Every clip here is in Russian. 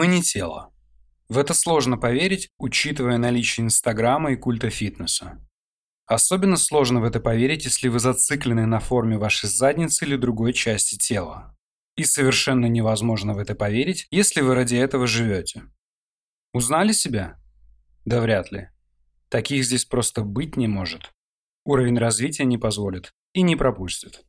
Мы не тело. В это сложно поверить, учитывая наличие Инстаграма и культа фитнеса. Особенно сложно в это поверить, если вы зациклены на форме вашей задницы или другой части тела. И совершенно невозможно в это поверить, если вы ради этого живете. Узнали себя? Да вряд ли. Таких здесь просто быть не может. Уровень развития не позволит и не пропустит.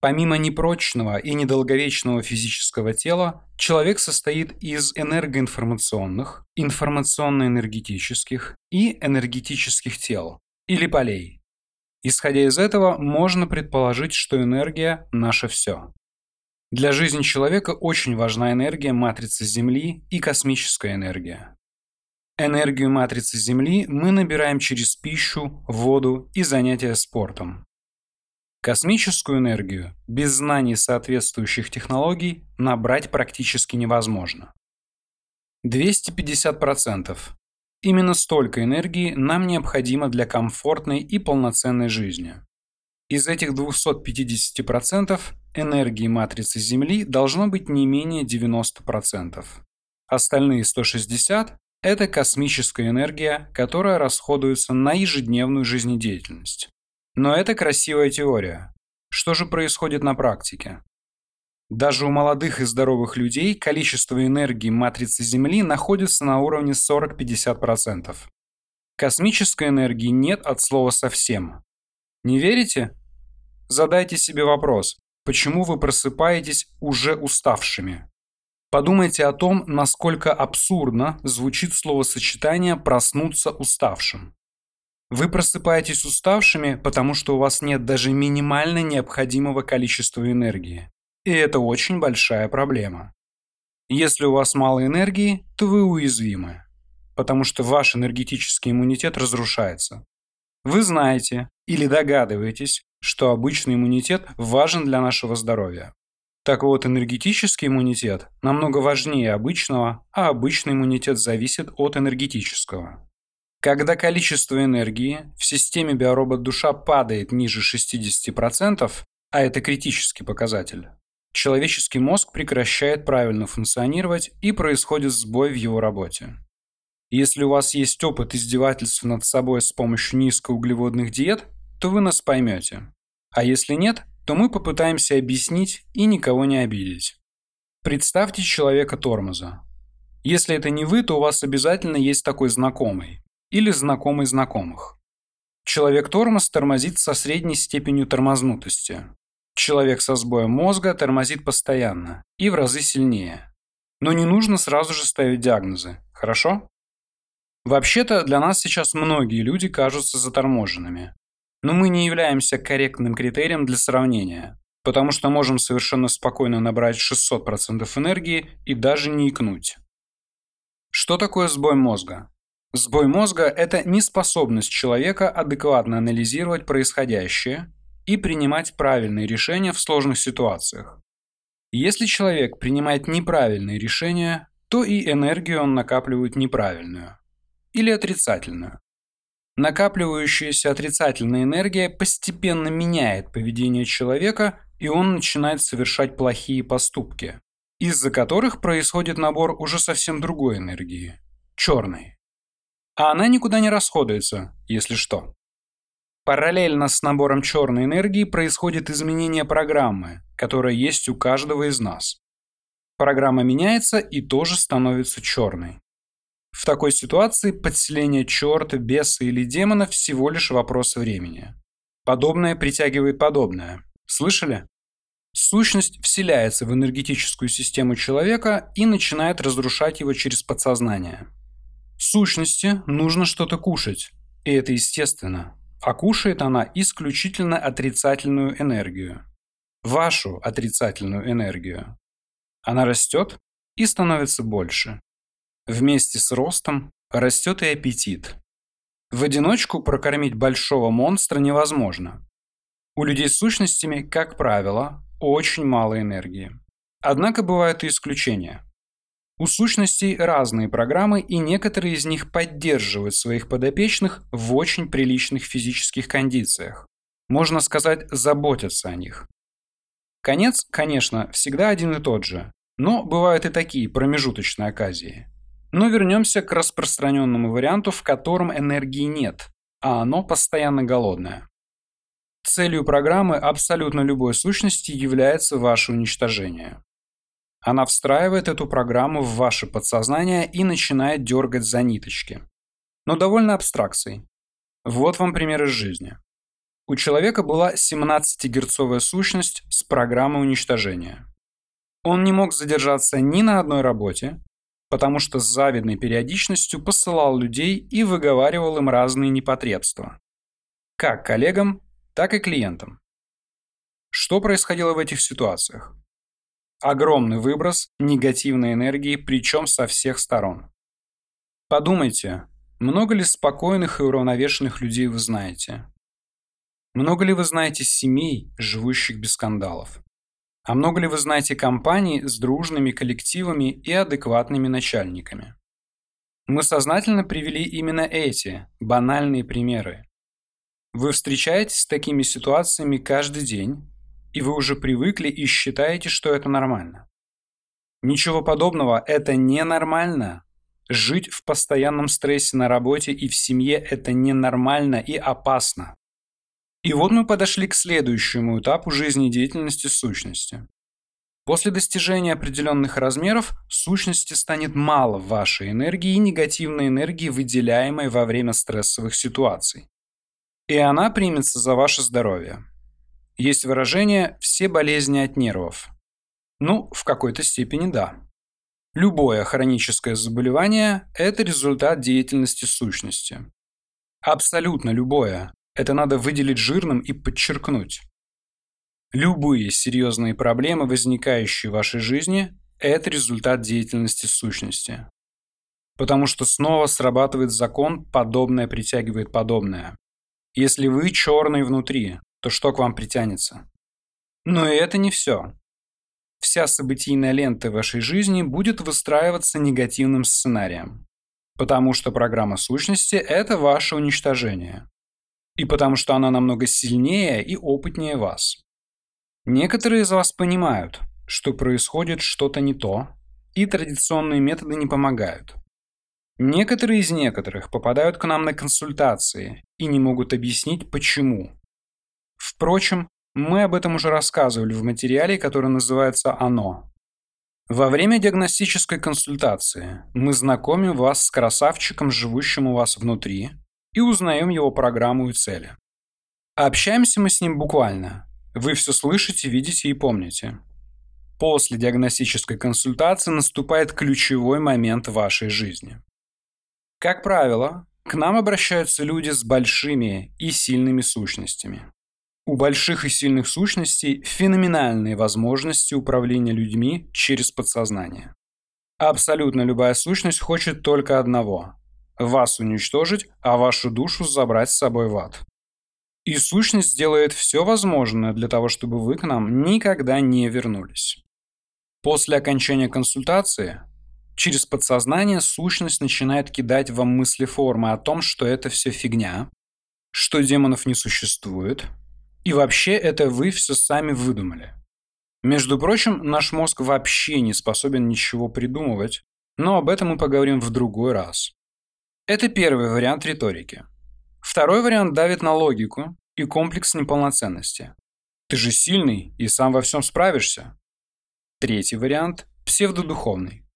Помимо непрочного и недолговечного физического тела, человек состоит из энергоинформационных, информационно-энергетических и энергетических тел, или полей. Исходя из этого, можно предположить, что энергия – наше все. Для жизни человека очень важна энергия матрицы Земли и космическая энергия. Энергию матрицы Земли мы набираем через пищу, воду и занятия спортом. Космическую энергию без знаний соответствующих технологий набрать практически невозможно. 250%. Именно столько энергии нам необходимо для комфортной и полноценной жизни. Из этих 250% энергии матрицы Земли должно быть не менее 90%. Остальные 160% – это космическая энергия, которая расходуется на ежедневную жизнедеятельность. Но это красивая теория. Что же происходит на практике? Даже у молодых и здоровых людей количество энергии матрицы Земли находится на уровне 40-50%. Космической энергии нет от слова совсем. Не верите? Задайте себе вопрос, почему вы просыпаетесь уже уставшими? Подумайте о том, насколько абсурдно звучит словосочетание «проснуться уставшим». Вы просыпаетесь уставшими, потому что у вас нет даже минимально необходимого количества энергии. И это очень большая проблема. Если у вас мало энергии, то вы уязвимы, потому что ваш энергетический иммунитет разрушается. Вы знаете или догадываетесь, что обычный иммунитет важен для нашего здоровья. Так вот, энергетический иммунитет намного важнее обычного, а обычный иммунитет зависит от энергетического. Когда количество энергии в системе биоробот-душа падает ниже 60%, а это критический показатель, человеческий мозг прекращает правильно функционировать и происходит сбой в его работе. Если у вас есть опыт издевательств над собой с помощью низкоуглеводных диет, то вы нас поймете. А если нет, то мы попытаемся объяснить и никого не обидеть. Представьте человека тормоза. Если это не вы, то у вас обязательно есть такой знакомый или знакомый знакомых. Человек-тормоз тормозит со средней степенью тормознутости. Человек со сбоем мозга тормозит постоянно и в разы сильнее. Но не нужно сразу же ставить диагнозы, хорошо? Вообще-то для нас сейчас многие люди кажутся заторможенными. Но мы не являемся корректным критерием для сравнения, потому что можем совершенно спокойно набрать 600% энергии и даже не икнуть. Что такое сбой мозга? Сбой мозга – это неспособность человека адекватно анализировать происходящее и принимать правильные решения в сложных ситуациях. Если человек принимает неправильные решения, то и энергию он накапливает неправильную или отрицательную. Накапливающаяся отрицательная энергия постепенно меняет поведение человека, и он начинает совершать плохие поступки, из-за которых происходит набор уже совсем другой энергии – черной а она никуда не расходуется, если что. Параллельно с набором черной энергии происходит изменение программы, которая есть у каждого из нас. Программа меняется и тоже становится черной. В такой ситуации подселение черта, беса или демона всего лишь вопрос времени. Подобное притягивает подобное. Слышали? Сущность вселяется в энергетическую систему человека и начинает разрушать его через подсознание. Сущности нужно что-то кушать, и это естественно. А кушает она исключительно отрицательную энергию. Вашу отрицательную энергию. Она растет и становится больше. Вместе с ростом растет и аппетит. В одиночку прокормить большого монстра невозможно. У людей с сущностями, как правило, очень мало энергии. Однако бывают и исключения. У сущностей разные программы, и некоторые из них поддерживают своих подопечных в очень приличных физических кондициях. Можно сказать, заботятся о них. Конец, конечно, всегда один и тот же, Но бывают и такие промежуточные оказии. Но вернемся к распространенному варианту, в котором энергии нет, а оно постоянно голодное. Целью программы абсолютно любой сущности является ваше уничтожение. Она встраивает эту программу в ваше подсознание и начинает дергать за ниточки. Но довольно абстракцией. Вот вам пример из жизни. У человека была 17-герцовая сущность с программой уничтожения. Он не мог задержаться ни на одной работе, потому что с завидной периодичностью посылал людей и выговаривал им разные непотребства. Как коллегам, так и клиентам. Что происходило в этих ситуациях? Огромный выброс негативной энергии, причем со всех сторон. Подумайте, много ли спокойных и уравновешенных людей вы знаете? Много ли вы знаете семей, живущих без скандалов? А много ли вы знаете компаний с дружными коллективами и адекватными начальниками? Мы сознательно привели именно эти банальные примеры. Вы встречаетесь с такими ситуациями каждый день, и вы уже привыкли и считаете, что это нормально. Ничего подобного, это ненормально. Жить в постоянном стрессе на работе и в семье – это ненормально и опасно. И вот мы подошли к следующему этапу жизнедеятельности сущности. После достижения определенных размеров сущности станет мало вашей энергии и негативной энергии, выделяемой во время стрессовых ситуаций. И она примется за ваше здоровье. Есть выражение «все болезни от нервов». Ну, в какой-то степени да. Любое хроническое заболевание – это результат деятельности сущности. Абсолютно любое. Это надо выделить жирным и подчеркнуть. Любые серьезные проблемы, возникающие в вашей жизни, это результат деятельности сущности. Потому что снова срабатывает закон «подобное притягивает подобное». Если вы черный внутри, то что к вам притянется? Но и это не все. Вся событийная лента вашей жизни будет выстраиваться негативным сценарием. Потому что программа сущности – это ваше уничтожение и потому что она намного сильнее и опытнее вас. Некоторые из вас понимают, что происходит что-то не то, и традиционные методы не помогают. Некоторые из некоторых попадают к нам на консультации и не могут объяснить, почему. Впрочем, мы об этом уже рассказывали в материале, который называется «Оно». Во время диагностической консультации мы знакомим вас с красавчиком, живущим у вас внутри, и узнаем его программу и цели. Общаемся мы с ним буквально. Вы все слышите, видите и помните. После диагностической консультации наступает ключевой момент вашей жизни. Как правило, к нам обращаются люди с большими и сильными сущностями. У больших и сильных сущностей феноменальные возможности управления людьми через подсознание. Абсолютно любая сущность хочет только одного вас уничтожить, а вашу душу забрать с собой в ад. И сущность сделает все возможное для того, чтобы вы к нам никогда не вернулись. После окончания консультации через подсознание сущность начинает кидать вам мысли формы о том, что это все фигня, что демонов не существует, и вообще это вы все сами выдумали. Между прочим, наш мозг вообще не способен ничего придумывать, но об этом мы поговорим в другой раз. Это первый вариант риторики. Второй вариант давит на логику и комплекс неполноценности. Ты же сильный и сам во всем справишься. Третий вариант – псевдодуховный.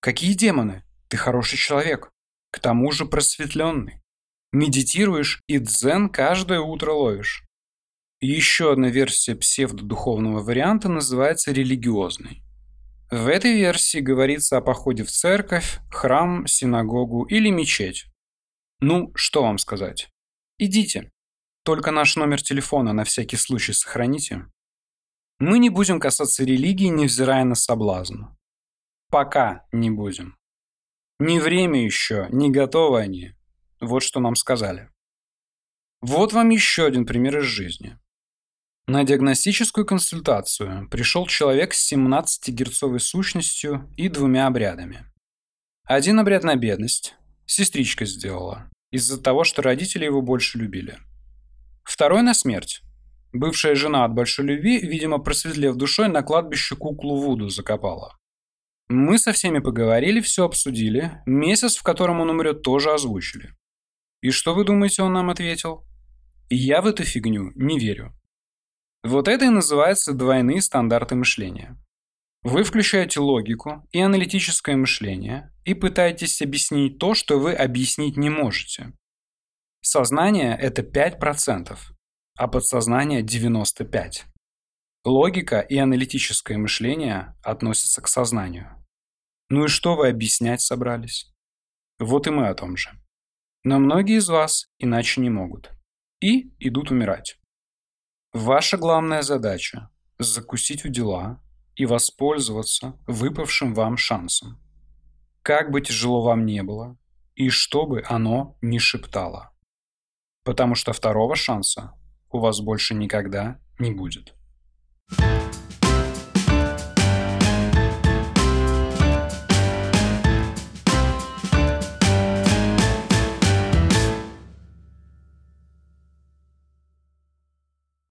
Какие демоны? Ты хороший человек. К тому же просветленный. Медитируешь и дзен каждое утро ловишь. Еще одна версия псевдодуховного варианта называется религиозный. В этой версии говорится о походе в церковь, храм, синагогу или мечеть. Ну, что вам сказать? Идите. Только наш номер телефона на всякий случай сохраните. Мы не будем касаться религии, невзирая на соблазн. Пока не будем. Не время еще, не готовы они. Вот что нам сказали. Вот вам еще один пример из жизни. На диагностическую консультацию пришел человек с 17-герцовой сущностью и двумя обрядами. Один обряд на бедность, сестричка сделала, из-за того, что родители его больше любили. Второй на смерть. Бывшая жена от большой любви, видимо, просветлев душой, на кладбище куклу Вуду закопала. Мы со всеми поговорили, все обсудили. Месяц, в котором он умрет, тоже озвучили. И что вы думаете, он нам ответил? Я в эту фигню не верю. Вот это и называется двойные стандарты мышления. Вы включаете логику и аналитическое мышление и пытаетесь объяснить то, что вы объяснить не можете. Сознание – это 5%, а подсознание – 95%. Логика и аналитическое мышление относятся к сознанию. Ну и что вы объяснять собрались? Вот и мы о том же. Но многие из вас иначе не могут. И идут умирать. Ваша главная задача – закусить у дела и воспользоваться выпавшим вам шансом. Как бы тяжело вам не было, и чтобы оно не шептало. Потому что второго шанса у вас больше никогда не будет. thank you